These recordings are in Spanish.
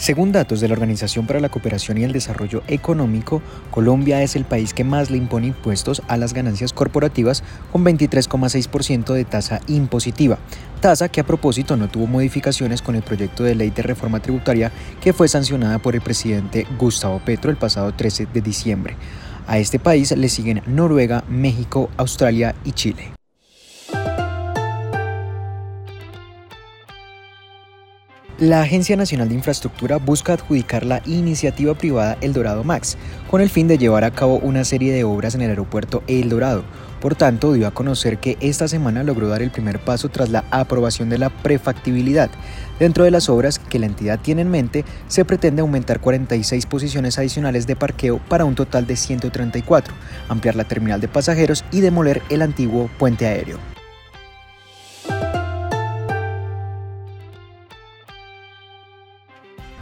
Según datos de la Organización para la Cooperación y el Desarrollo Económico, Colombia es el país que más le impone impuestos a las ganancias corporativas con 23,6% de tasa impositiva, tasa que a propósito no tuvo modificaciones con el proyecto de ley de reforma tributaria que fue sancionada por el presidente Gustavo Petro el pasado 13 de diciembre. A este país le siguen Noruega, México, Australia y Chile. La Agencia Nacional de Infraestructura busca adjudicar la iniciativa privada El Dorado Max, con el fin de llevar a cabo una serie de obras en el aeropuerto El Dorado. Por tanto, dio a conocer que esta semana logró dar el primer paso tras la aprobación de la prefactibilidad. Dentro de las obras que la entidad tiene en mente, se pretende aumentar 46 posiciones adicionales de parqueo para un total de 134, ampliar la terminal de pasajeros y demoler el antiguo puente aéreo.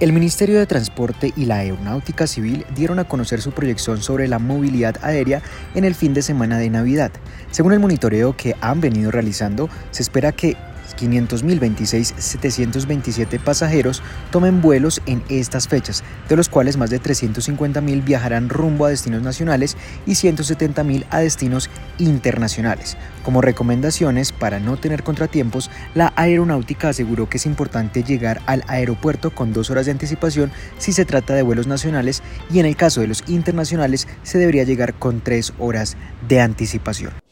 El Ministerio de Transporte y la Aeronáutica Civil dieron a conocer su proyección sobre la movilidad aérea en el fin de semana de Navidad. Según el monitoreo que han venido realizando, se espera que 500.026.727 pasajeros tomen vuelos en estas fechas, de los cuales más de 350.000 viajarán rumbo a destinos nacionales y 170.000 a destinos internacionales. Como recomendaciones para no tener contratiempos, la aeronáutica aseguró que es importante llegar al aeropuerto con dos horas de anticipación si se trata de vuelos nacionales y en el caso de los internacionales se debería llegar con tres horas de anticipación.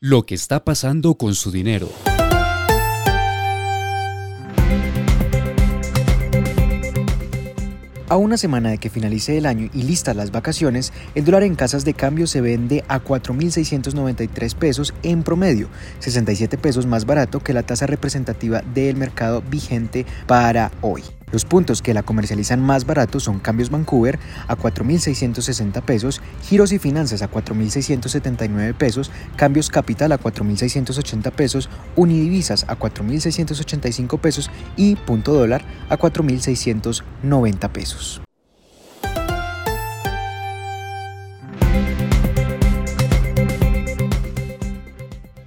Lo que está pasando con su dinero. A una semana de que finalice el año y listas las vacaciones, el dólar en casas de cambio se vende a 4.693 pesos en promedio, 67 pesos más barato que la tasa representativa del mercado vigente para hoy. Los puntos que la comercializan más baratos son Cambios Vancouver a 4.660 pesos, Giros y Finanzas a 4.679 pesos, Cambios Capital a 4.680 pesos, Unidivisas a 4.685 pesos y Punto Dólar a 4.690 pesos.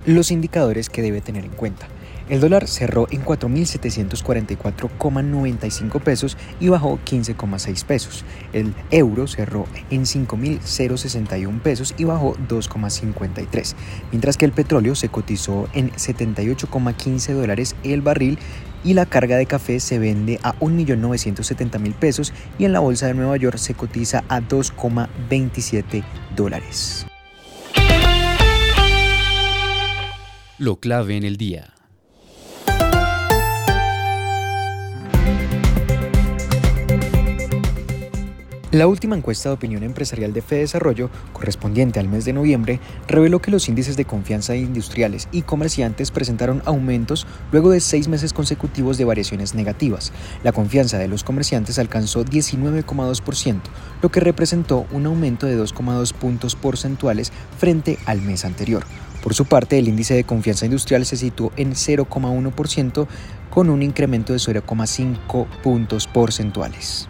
Los indicadores que debe tener en cuenta. El dólar cerró en 4.744,95 pesos y bajó 15,6 pesos. El euro cerró en 5.061 pesos y bajó 2,53. Mientras que el petróleo se cotizó en 78,15 dólares el barril y la carga de café se vende a 1.970.000 pesos y en la bolsa de Nueva York se cotiza a 2,27 dólares. Lo clave en el día. La última encuesta de opinión empresarial de Desarrollo, correspondiente al mes de noviembre, reveló que los índices de confianza de industriales y comerciantes presentaron aumentos luego de seis meses consecutivos de variaciones negativas. La confianza de los comerciantes alcanzó 19,2%, lo que representó un aumento de 2,2 puntos porcentuales frente al mes anterior. Por su parte, el índice de confianza industrial se situó en 0,1% con un incremento de 0,5 puntos porcentuales.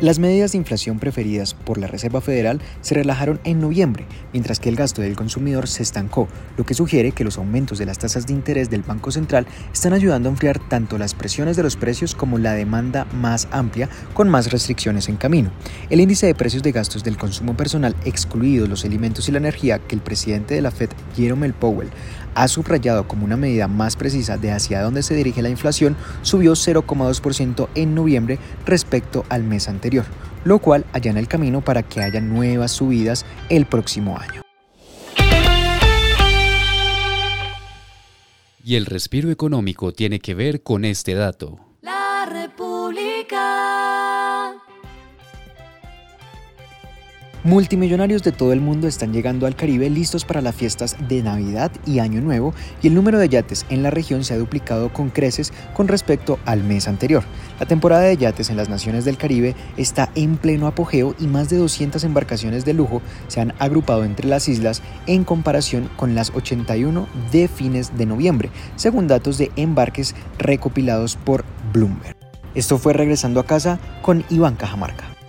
Las medidas de inflación preferidas por la Reserva Federal se relajaron en noviembre, mientras que el gasto del consumidor se estancó, lo que sugiere que los aumentos de las tasas de interés del Banco Central están ayudando a enfriar tanto las presiones de los precios como la demanda más amplia, con más restricciones en camino. El índice de precios de gastos del consumo personal, excluidos los alimentos y la energía, que el presidente de la Fed, Jerome Powell, ha subrayado como una medida más precisa de hacia dónde se dirige la inflación, subió 0,2% en noviembre respecto al mes anterior, lo cual allana el camino para que haya nuevas subidas el próximo año. Y el respiro económico tiene que ver con este dato. La República. Multimillonarios de todo el mundo están llegando al Caribe listos para las fiestas de Navidad y Año Nuevo y el número de yates en la región se ha duplicado con creces con respecto al mes anterior. La temporada de yates en las naciones del Caribe está en pleno apogeo y más de 200 embarcaciones de lujo se han agrupado entre las islas en comparación con las 81 de fines de noviembre, según datos de embarques recopilados por Bloomberg. Esto fue regresando a casa con Iván Cajamarca.